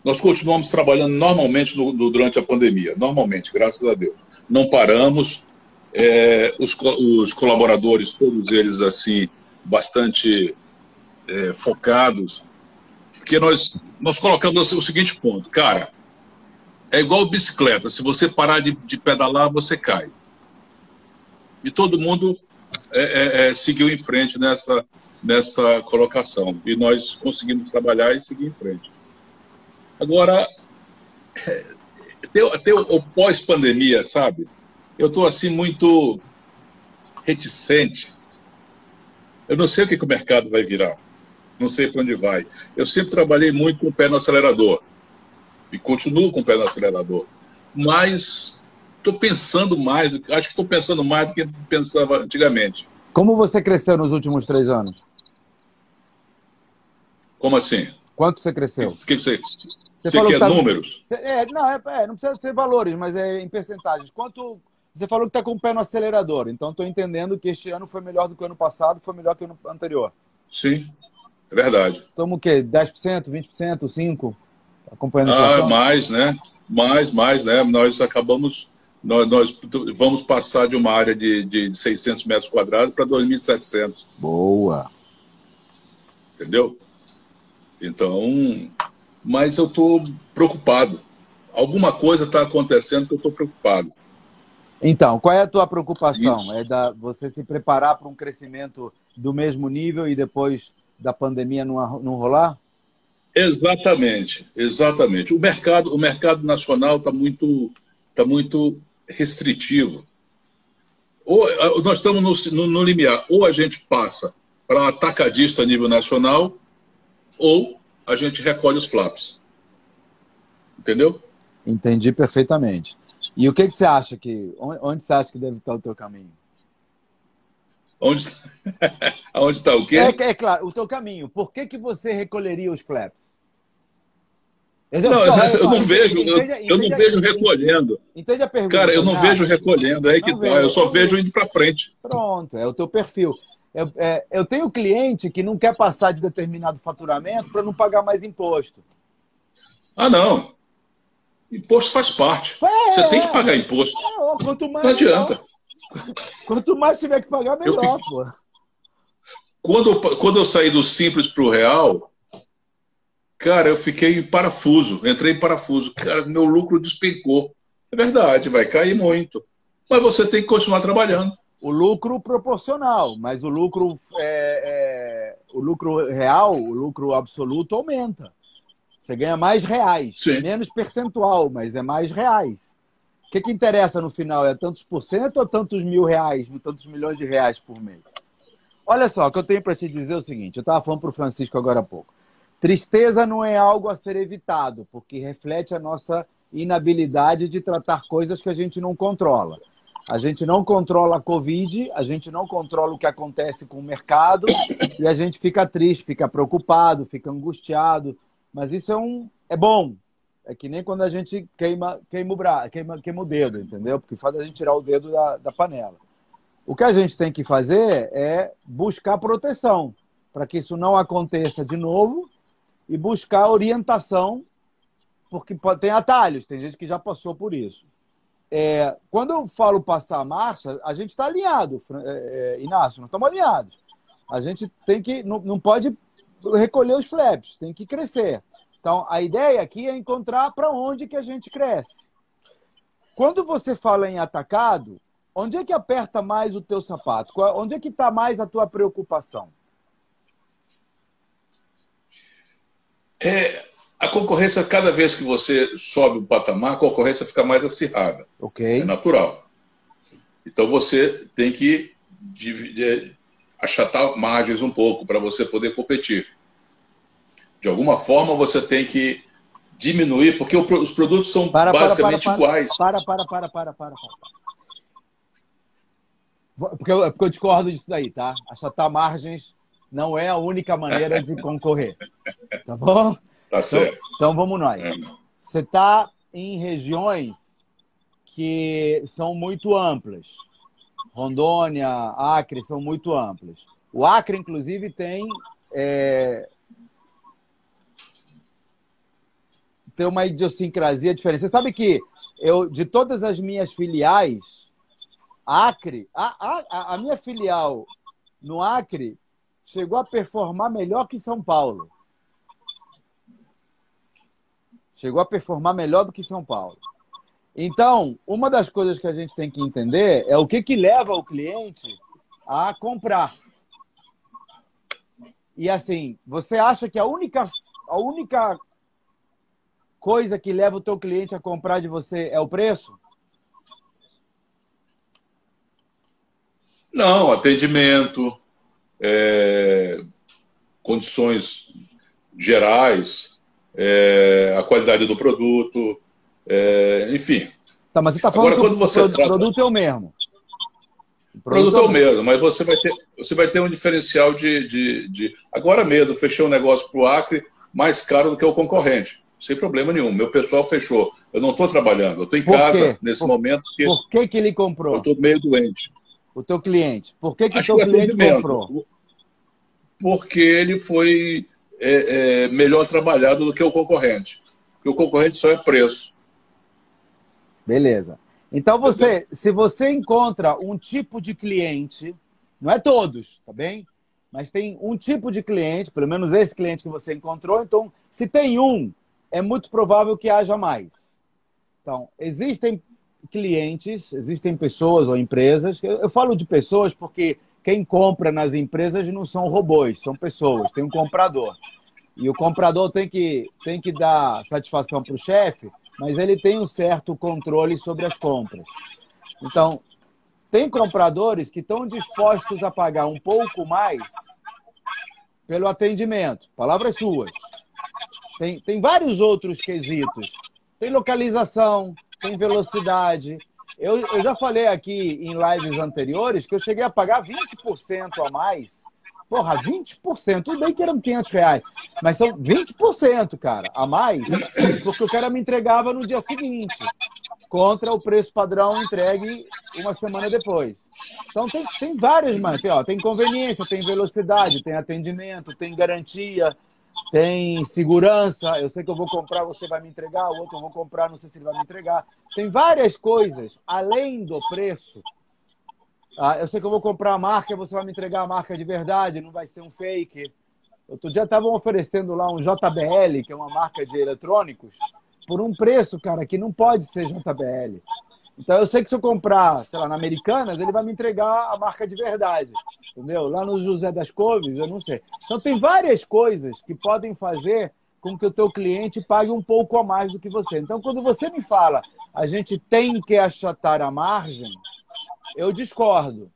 Nós continuamos trabalhando normalmente no, no, durante a pandemia, normalmente, graças a Deus. Não paramos, é, os, os, colaboradores, todos eles assim, bastante é, focados, porque nós, nós colocamos o seguinte ponto, cara, é igual bicicleta, se você parar de, de pedalar, você cai e todo mundo é, é, é, seguiu em frente nessa, nessa colocação. E nós conseguimos trabalhar e seguir em frente. Agora, até o pós-pandemia, sabe? Eu estou assim muito reticente. Eu não sei o que, que o mercado vai virar. Não sei para onde vai. Eu sempre trabalhei muito com o pé no acelerador. E continuo com o pé no acelerador. Mas estou pensando mais, acho que estou pensando mais do que pensava antigamente. Como você cresceu nos últimos três anos? Como assim? Quanto você cresceu? O que, que você, você, você quer tá... números? É, não, é, é, não precisa ser valores, mas é em percentagens. Quanto você falou que está com o pé no acelerador, então estou entendendo que este ano foi melhor do que o ano passado, foi melhor que o ano anterior. Sim, é verdade. Estamos o quê? 10%, 20%, 5%? Acompanhando Ah, mais, né? Mais, mais, né? Nós acabamos nós, nós, vamos passar de uma área de, de 600 metros quadrados para 2.700. Boa! Entendeu? Então, mas eu estou preocupado. Alguma coisa está acontecendo que eu estou preocupado. Então, qual é a tua preocupação? Isso. É da você se preparar para um crescimento do mesmo nível e depois da pandemia não, não rolar? Exatamente, exatamente. O mercado, o mercado nacional está muito, tá muito restritivo. Ou nós estamos no, no, no limiar, ou a gente passa para atacadista a nível nacional, ou a gente recolhe os flaps. Entendeu? Entendi perfeitamente. E o que, que você acha que. Onde você acha que deve estar o teu caminho? Onde, onde está o quê? É, é, claro, o teu caminho. Por que, que você recolheria os flaps? Não, eu, eu não vejo, eu, eu não vejo recolhendo. Entende a pergunta? Cara, eu não vejo recolhendo, é aí que tá. Eu só vejo indo para frente. Pronto, é o teu perfil. Eu, é, eu tenho cliente que não quer passar de determinado faturamento para não pagar mais imposto. Ah, não. Imposto faz parte. É, Você tem que pagar imposto. É, quanto mais, não adianta. Quanto mais tiver que pagar, melhor, eu, pô. Quando, quando eu saí do simples para o real, cara, eu fiquei em parafuso. Entrei em parafuso. Cara, meu lucro despencou. É verdade, vai cair muito. Mas você tem que continuar trabalhando. O lucro proporcional, mas o lucro, é, é, o lucro real, o lucro absoluto aumenta. Você ganha mais reais, Sim. menos percentual, mas é mais reais. O que, que interessa no final? É tantos por cento ou tantos mil reais, tantos milhões de reais por mês? Olha só, o que eu tenho para te dizer é o seguinte: eu estava falando para o Francisco agora há pouco. Tristeza não é algo a ser evitado, porque reflete a nossa inabilidade de tratar coisas que a gente não controla. A gente não controla a Covid, a gente não controla o que acontece com o mercado e a gente fica triste, fica preocupado, fica angustiado. Mas isso é, um, é bom. É que nem quando a gente queima, queima, o, bra... queima, queima o dedo, entendeu? Porque faz a gente tirar o dedo da, da panela. O que a gente tem que fazer é buscar proteção para que isso não aconteça de novo e buscar orientação, porque tem atalhos, tem gente que já passou por isso. É, quando eu falo passar a marcha, a gente está alinhado, é, é, Inácio, nós estamos alinhados. A gente tem que, não, não pode recolher os flaps, tem que crescer. Então, a ideia aqui é encontrar para onde que a gente cresce. Quando você fala em atacado, Onde é que aperta mais o teu sapato? Onde é que está mais a tua preocupação? É, a concorrência, cada vez que você sobe o patamar, a concorrência fica mais acirrada. Ok. É natural. Então você tem que dividir, achatar margens um pouco para você poder competir. De alguma forma você tem que diminuir, porque os produtos são para, basicamente para, para, iguais. Para, para, para, para, para, para. Porque eu, porque eu discordo disso daí, tá? Achatar margens não é a única maneira de concorrer. Tá bom? Tá então, certo. Então, vamos nós. É. Você está em regiões que são muito amplas. Rondônia, Acre são muito amplas. O Acre, inclusive, tem, é... tem uma idiosincrasia diferente. Você sabe que eu, de todas as minhas filiais, Acre, a, a, a minha filial no Acre chegou a performar melhor que São Paulo. Chegou a performar melhor do que São Paulo. Então, uma das coisas que a gente tem que entender é o que, que leva o cliente a comprar. E assim, você acha que a única, a única coisa que leva o teu cliente a comprar de você é o preço? Não, atendimento, é, condições gerais, é, a qualidade do produto, é, enfim. Tá, mas você está falando Agora, que você o trata... produto é o mesmo. O produto, é o mesmo, mas você vai ter, você vai ter um diferencial de, de, de... Agora mesmo, fechei um negócio para o Acre mais caro do que o concorrente. Sem problema nenhum. Meu pessoal fechou. Eu não estou trabalhando. Eu estou em casa nesse por, momento. Por que, que ele comprou? Eu estou meio doente o teu cliente? Por que, que o teu que cliente comprou? Porque ele foi é, é, melhor trabalhado do que o concorrente. Porque o concorrente só é preço. Beleza. Então você, se você encontra um tipo de cliente, não é todos, tá bem? Mas tem um tipo de cliente, pelo menos esse cliente que você encontrou, então se tem um, é muito provável que haja mais. Então, existem clientes, existem pessoas ou empresas, eu, eu falo de pessoas porque quem compra nas empresas não são robôs, são pessoas, tem um comprador. E o comprador tem que, tem que dar satisfação para o chefe, mas ele tem um certo controle sobre as compras. Então, tem compradores que estão dispostos a pagar um pouco mais pelo atendimento. Palavras suas. Tem, tem vários outros quesitos. Tem localização, tem velocidade. Eu, eu já falei aqui em lives anteriores que eu cheguei a pagar 20% a mais. Porra, 20%. Tudo bem que eram 500 reais, mas são 20%, cara, a mais, porque o cara me entregava no dia seguinte. contra o preço padrão entregue uma semana depois. Então tem, tem várias, mano. Tem, ó, tem conveniência, tem velocidade, tem atendimento, tem garantia, tem segurança. Eu sei que eu vou comprar, você vai me entregar, o outro eu vou comprar, não sei se ele vai me entregar. Tem várias coisas além do preço. Ah, eu sei que eu vou comprar a marca, você vai me entregar a marca de verdade, não vai ser um fake. Outro dia estavam oferecendo lá um JBL, que é uma marca de eletrônicos por um preço, cara, que não pode ser JBL. Então eu sei que se eu comprar, sei lá, na Americanas, ele vai me entregar a marca de verdade. Entendeu? Lá no José das Couves, eu não sei. Então tem várias coisas que podem fazer com que o teu cliente pague um pouco a mais do que você. Então quando você me fala, a gente tem que achatar a margem, eu discordo.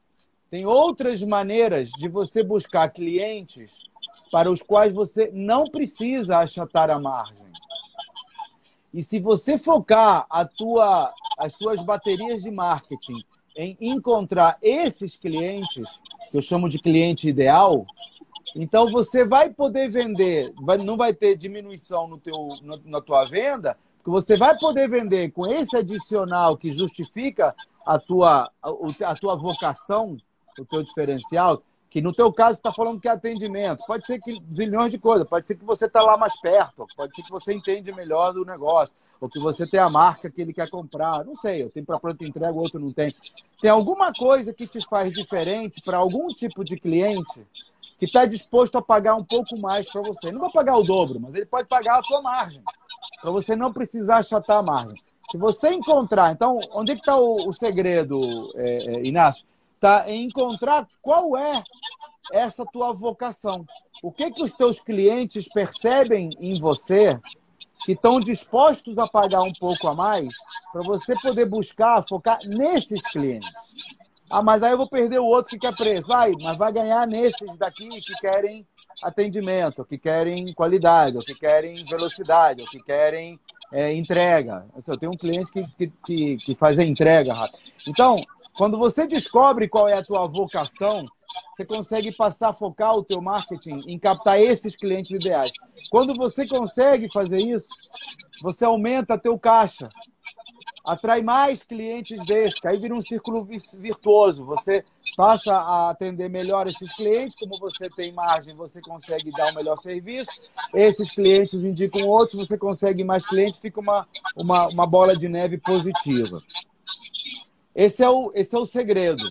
Tem outras maneiras de você buscar clientes para os quais você não precisa achatar a margem. E se você focar a tua, as tuas baterias de marketing em encontrar esses clientes, que eu chamo de cliente ideal, então você vai poder vender, vai, não vai ter diminuição no teu, no, na tua venda, porque você vai poder vender com esse adicional que justifica a tua, a, a tua vocação, o teu diferencial, que no teu caso está falando que é atendimento. Pode ser que zilhões de coisas, pode ser que você está lá mais perto, pode ser que você entende melhor do negócio, ou que você tem a marca que ele quer comprar. Não sei, eu tenho para pronta entrega, o outro não tem. Tem alguma coisa que te faz diferente para algum tipo de cliente que está disposto a pagar um pouco mais para você. Não vai pagar o dobro, mas ele pode pagar a tua margem, para você não precisar achatar a margem. Se você encontrar, então, onde é que está o, o, segredo, é, é, Inácio? Tá? encontrar qual é essa tua vocação. O que que os teus clientes percebem em você que estão dispostos a pagar um pouco a mais para você poder buscar, focar nesses clientes. Ah, mas aí eu vou perder o outro que quer preço. Vai, mas vai ganhar nesses daqui que querem atendimento, que querem qualidade, que querem velocidade, que querem é, entrega. Eu tenho um cliente que, que, que faz a entrega rápido. Então, quando você descobre qual é a tua vocação, você consegue passar a focar o teu marketing em captar esses clientes ideais. Quando você consegue fazer isso, você aumenta teu caixa, atrai mais clientes desses, aí vira um círculo virtuoso. Você passa a atender melhor esses clientes, como você tem margem, você consegue dar um melhor serviço. Esses clientes indicam outros, você consegue mais clientes, fica uma, uma, uma bola de neve positiva. Esse é o, esse é o segredo.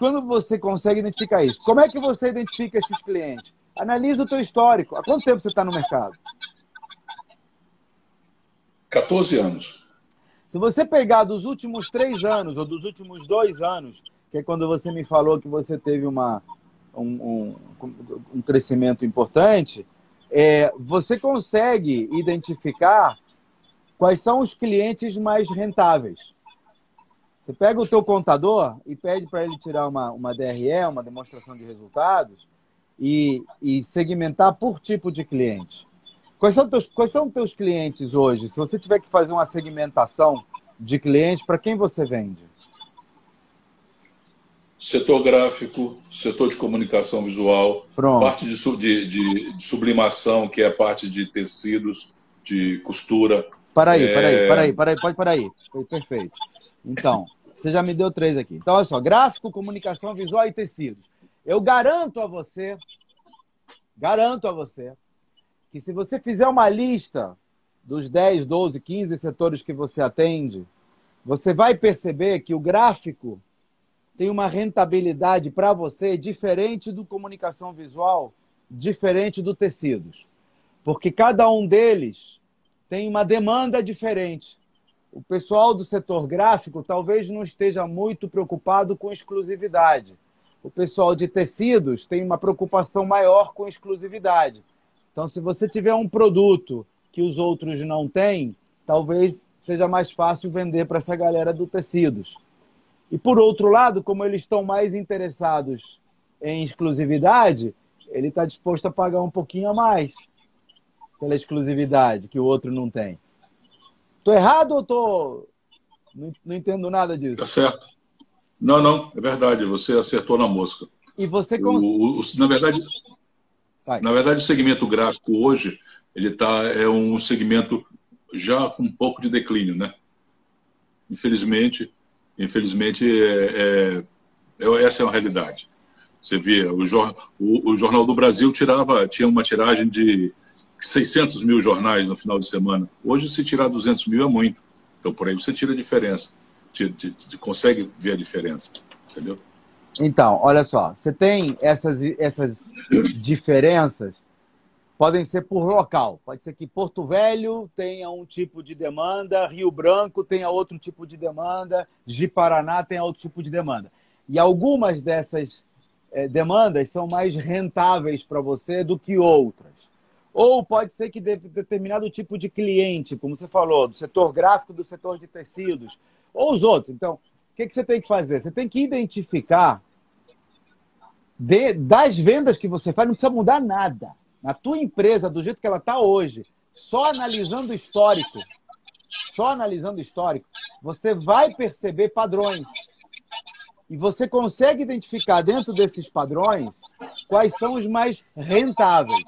quando você consegue identificar isso, como é que você identifica esses clientes? Analisa o teu histórico. Há quanto tempo você está no mercado? 14 anos. Se você pegar dos últimos três anos ou dos últimos dois anos, que é quando você me falou que você teve uma, um, um, um crescimento importante, é, você consegue identificar quais são os clientes mais rentáveis. Você pega o teu contador e pede para ele tirar uma, uma DRE, uma demonstração de resultados, e, e segmentar por tipo de cliente. Quais são, teus, quais são teus clientes hoje? Se você tiver que fazer uma segmentação de clientes, para quem você vende? Setor gráfico, setor de comunicação visual, Pronto. parte de, de, de, de, sublimação, que é a parte de tecidos, de costura. Para aí, é... para aí, para aí, para aí, pode parar aí. Perfeito. Então, você já me deu três aqui. Então, olha só: gráfico, comunicação visual e tecidos. Eu garanto a você, garanto a você, que se você fizer uma lista dos 10, 12, 15 setores que você atende, você vai perceber que o gráfico tem uma rentabilidade para você diferente do comunicação visual, diferente do tecidos. Porque cada um deles tem uma demanda diferente o pessoal do setor gráfico talvez não esteja muito preocupado com exclusividade. O pessoal de tecidos tem uma preocupação maior com exclusividade. Então, se você tiver um produto que os outros não têm, talvez seja mais fácil vender para essa galera do tecidos. E por outro lado, como eles estão mais interessados em exclusividade, ele está disposto a pagar um pouquinho a mais pela exclusividade que o outro não tem. Tô errado ou tô. Não, não entendo nada disso. Tá certo. Não, não, é verdade. Você acertou na mosca. E você cons... o, o, na verdade, Vai. na verdade, o segmento gráfico hoje ele tá é um segmento já com um pouco de declínio, né? Infelizmente, infelizmente, é, é, essa é a realidade. Você via, o, o, o, Jornal do Brasil tirava, tinha uma tiragem de 600 mil jornais no final de semana. Hoje, se tirar 200 mil é muito. Então, por aí você tira a diferença. Te, consegue ver a diferença. Entendeu? Então, olha só. Você tem essas, essas diferenças podem ser por local. Pode ser que Porto Velho tenha um tipo de demanda, Rio Branco tenha outro tipo de demanda, Ji-Paraná tenha outro tipo de demanda. E algumas dessas é, demandas são mais rentáveis para você do que outras. Ou pode ser que determinado tipo de cliente, como você falou, do setor gráfico, do setor de tecidos, ou os outros. Então, o que, que você tem que fazer? Você tem que identificar de, das vendas que você faz, não precisa mudar nada na tua empresa do jeito que ela está hoje, só analisando o histórico, só analisando o histórico, você vai perceber padrões. E você consegue identificar dentro desses padrões quais são os mais rentáveis.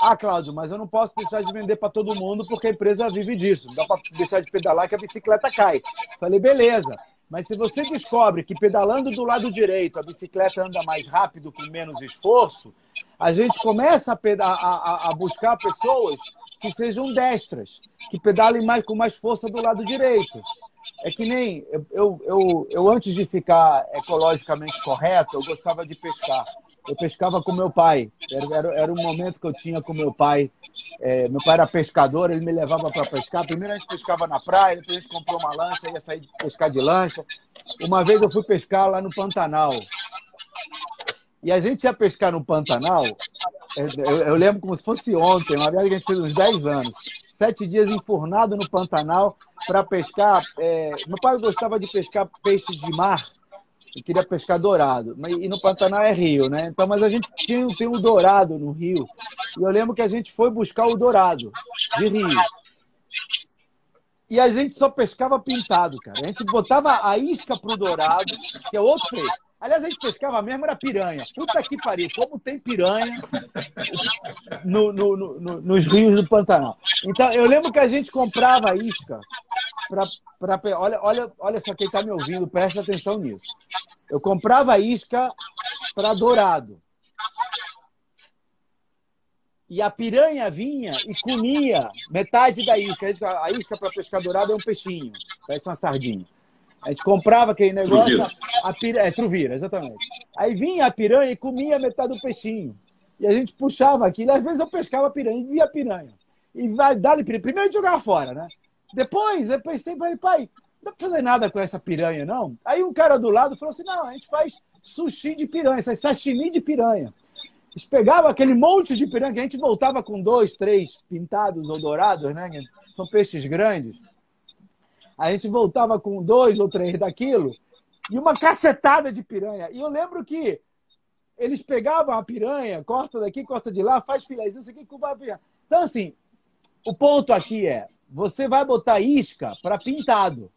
Ah, Cláudio, mas eu não posso deixar de vender para todo mundo porque a empresa vive disso. Não dá para deixar de pedalar que a bicicleta cai. Falei, beleza. Mas se você descobre que pedalando do lado direito a bicicleta anda mais rápido com menos esforço, a gente começa a, a, a buscar pessoas que sejam destras, que pedalem mais com mais força do lado direito. É que nem eu, eu, eu, eu, antes de ficar ecologicamente correto, eu gostava de pescar. Eu pescava com meu pai. Era, era, era um momento que eu tinha com meu pai. É, meu pai era pescador, ele me levava para pescar. Primeiro a gente pescava na praia, depois a gente comprou uma lancha, ia sair de pescar de lancha. Uma vez eu fui pescar lá no Pantanal. E a gente ia pescar no Pantanal, é, eu, eu lembro como se fosse ontem, uma viagem que a gente fez uns 10 anos. Sete dias enfurnado no Pantanal para pescar. É, meu pai gostava de pescar peixes de mar e queria pescar dourado. E no Pantanal é rio, né? Então, mas a gente tinha, tem o dourado no rio. E eu lembro que a gente foi buscar o dourado de rio. E a gente só pescava pintado, cara. A gente botava a isca pro dourado, que é outro peixe. Aliás, a gente pescava mesmo, era piranha. Puta que pariu, como tem piranha no, no, no, nos rios do Pantanal. Então, eu lembro que a gente comprava isca para. Olha, olha, olha só quem está me ouvindo, presta atenção nisso. Eu comprava isca para dourado. E a piranha vinha e comia metade da isca. A isca para pescar dourado é um peixinho, parece uma sardinha. A gente comprava aquele negócio, truvira. a, a piranha, é, truvira, exatamente. Aí vinha a piranha e comia metade do peixinho. E a gente puxava aquilo, às vezes eu pescava a piranha e via a piranha. E vai dar piranha. Primeiro a gente jogava fora, né? Depois eu pensei, falei, pai, não dá pra fazer nada com essa piranha, não? Aí um cara do lado falou assim: não, a gente faz sushi de piranha, sashimi de piranha. Eles pegavam aquele monte de piranha que a gente voltava com dois, três pintados ou dourados, né? São peixes grandes a gente voltava com dois ou três daquilo e uma cacetada de piranha. E eu lembro que eles pegavam a piranha, corta daqui, corta de lá, faz filézinho, isso aqui, cuba a piranha. Então, assim, o ponto aqui é: você vai botar isca para pintado.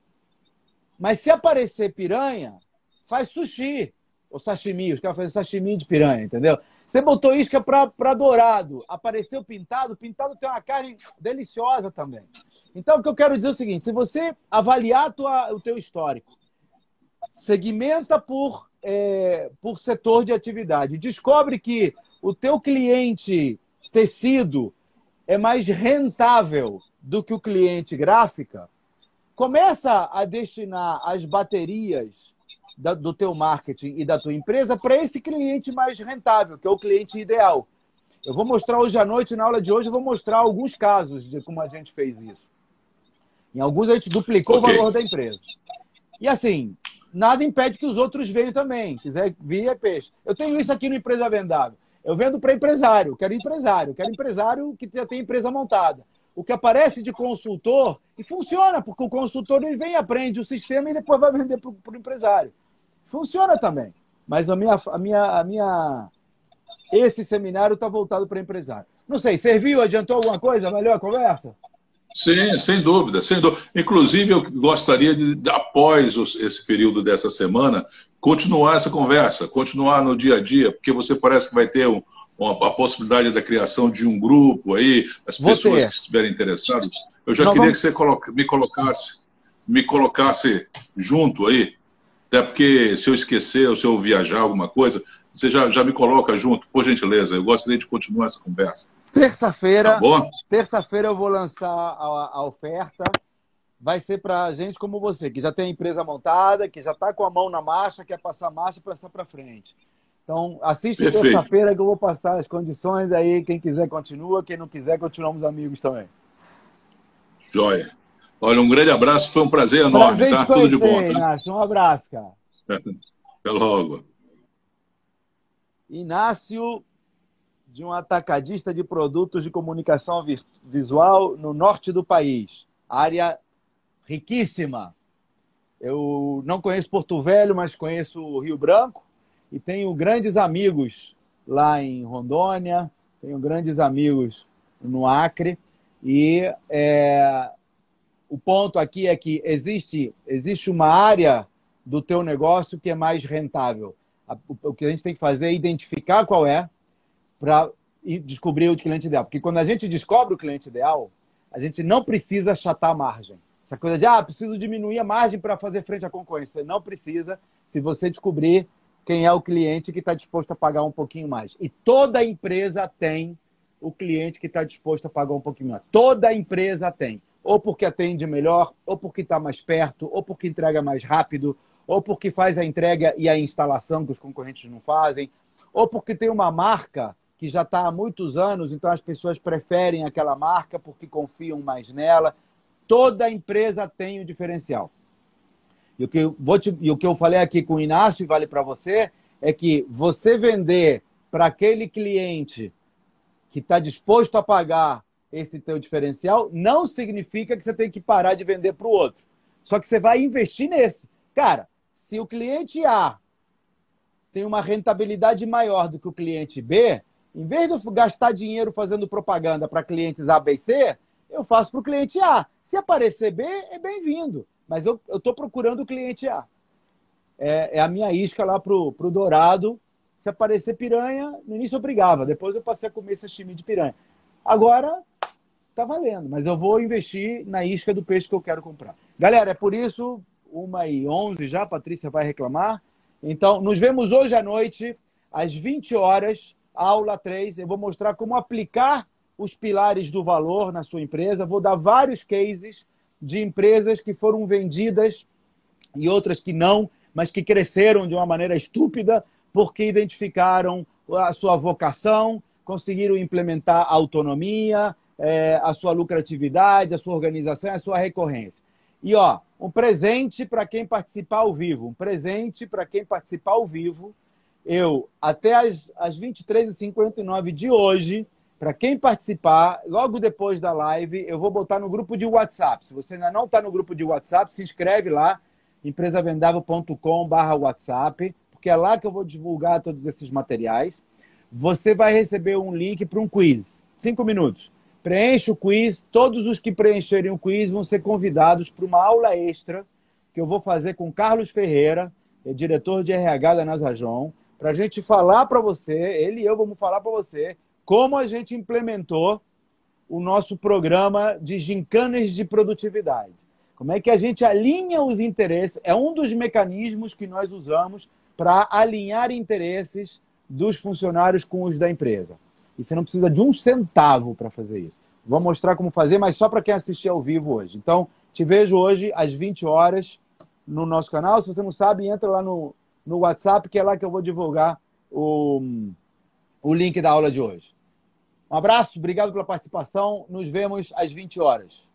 Mas se aparecer piranha, faz sushi. Ou sashimi, os caras fazem sashimi de piranha, entendeu? Você botou isca para dourado, apareceu pintado, pintado tem uma carne deliciosa também. Então, o que eu quero dizer é o seguinte: se você avaliar tua, o teu histórico, segmenta por, é, por setor de atividade, descobre que o teu cliente tecido é mais rentável do que o cliente gráfica, começa a destinar as baterias da, do teu marketing e da tua empresa para esse cliente mais rentável, que é o cliente ideal. Eu vou mostrar hoje à noite, na aula de hoje, eu vou mostrar alguns casos de como a gente fez isso. Em alguns a gente duplicou okay. o valor da empresa. E assim, nada impede que os outros venham também. Quiser vir, é peixe. Eu tenho isso aqui no Empresa Vendável. Eu vendo para empresário, quero empresário, quero empresário que já tem empresa montada. O que aparece de consultor, e funciona, porque o consultor ele vem, aprende o sistema e depois vai vender para o empresário. Funciona também. Mas a minha, a minha, a minha... esse seminário está voltado para empresário. Não sei, serviu? Adiantou alguma coisa? Melhor a conversa? Sim, sem dúvida, sem dúvida. Inclusive, eu gostaria de, após esse período dessa semana, continuar essa conversa, continuar no dia a dia, porque você parece que vai ter um, uma, a possibilidade da criação de um grupo aí, as pessoas que estiverem interessadas. Eu já Não, queria vamos... que você me colocasse me colocasse junto aí, até porque se eu esquecer ou se eu viajar alguma coisa, você já, já me coloca junto, por gentileza. Eu gostaria de continuar essa conversa. Terça-feira, tá terça-feira eu vou lançar a, a oferta. Vai ser para gente como você, que já tem a empresa montada, que já está com a mão na marcha, quer passar a marcha e passar para frente. Então, assiste terça-feira que eu vou passar as condições aí. Quem quiser, continua. Quem não quiser, continuamos amigos também. Joia. Olha, um grande abraço. Foi um prazer enorme, prazer tá? Tudo de bom. Tá? Inácio, um abraço, cara. Até logo. Inácio, de um atacadista de produtos de comunicação visual no norte do país. Área riquíssima. Eu não conheço Porto Velho, mas conheço o Rio Branco e tenho grandes amigos lá em Rondônia, tenho grandes amigos no Acre e é, o ponto aqui é que existe existe uma área do teu negócio que é mais rentável. O que a gente tem que fazer é identificar qual é para descobrir o cliente ideal. Porque quando a gente descobre o cliente ideal, a gente não precisa achatar a margem. Essa coisa de, ah, preciso diminuir a margem para fazer frente à concorrência. Não precisa se você descobrir quem é o cliente que está disposto a pagar um pouquinho mais. E toda empresa tem o cliente que está disposto a pagar um pouquinho mais. Toda empresa tem. Ou porque atende melhor, ou porque está mais perto, ou porque entrega mais rápido, ou porque faz a entrega e a instalação que os concorrentes não fazem, ou porque tem uma marca que já está há muitos anos, então as pessoas preferem aquela marca porque confiam mais nela. Toda empresa tem o um diferencial. E o que eu, vou te, e o que eu falei aqui com o Inácio e vale para você é que você vender para aquele cliente que está disposto a pagar esse teu diferencial não significa que você tem que parar de vender para o outro. Só que você vai investir nesse. Cara, se o cliente A tem uma rentabilidade maior do que o cliente B, em vez de eu gastar dinheiro fazendo propaganda para clientes A, B e C, eu faço para o cliente A. Se aparecer B, é bem-vindo mas eu estou procurando o cliente A. É, é, a minha isca lá pro, pro Dourado. Se aparecer piranha, no início eu brigava, depois eu passei a comer sashimi de piranha. Agora tá valendo, mas eu vou investir na isca do peixe que eu quero comprar. Galera, é por isso, uma e onze já, a Patrícia vai reclamar. Então, nos vemos hoje à noite, às 20 horas, aula 3. Eu vou mostrar como aplicar os pilares do valor na sua empresa. Vou dar vários cases de empresas que foram vendidas e outras que não, mas que cresceram de uma maneira estúpida porque identificaram a sua vocação, conseguiram implementar autonomia, é, a sua lucratividade, a sua organização, a sua recorrência. E ó, um presente para quem participar ao vivo, um presente para quem participar ao vivo. Eu, até as, as 23h59 de hoje, para quem participar, logo depois da live, eu vou botar no grupo de WhatsApp. Se você ainda não está no grupo de WhatsApp, se inscreve lá, empresavendável.com.br WhatsApp, porque é lá que eu vou divulgar todos esses materiais. Você vai receber um link para um quiz. Cinco minutos. Preenche o quiz. Todos os que preencherem o quiz vão ser convidados para uma aula extra que eu vou fazer com Carlos Ferreira, é diretor de RH da Nasajon, para a gente falar para você, ele e eu vamos falar para você como a gente implementou o nosso programa de gincanas de produtividade. Como é que a gente alinha os interesses? É um dos mecanismos que nós usamos para alinhar interesses dos funcionários com os da empresa. E você não precisa de um centavo para fazer isso. Vou mostrar como fazer, mas só para quem assistir ao vivo hoje. Então, te vejo hoje às 20 horas no nosso canal. Se você não sabe, entra lá no, no WhatsApp, que é lá que eu vou divulgar o, o link da aula de hoje. Um abraço, obrigado pela participação. Nos vemos às 20 horas.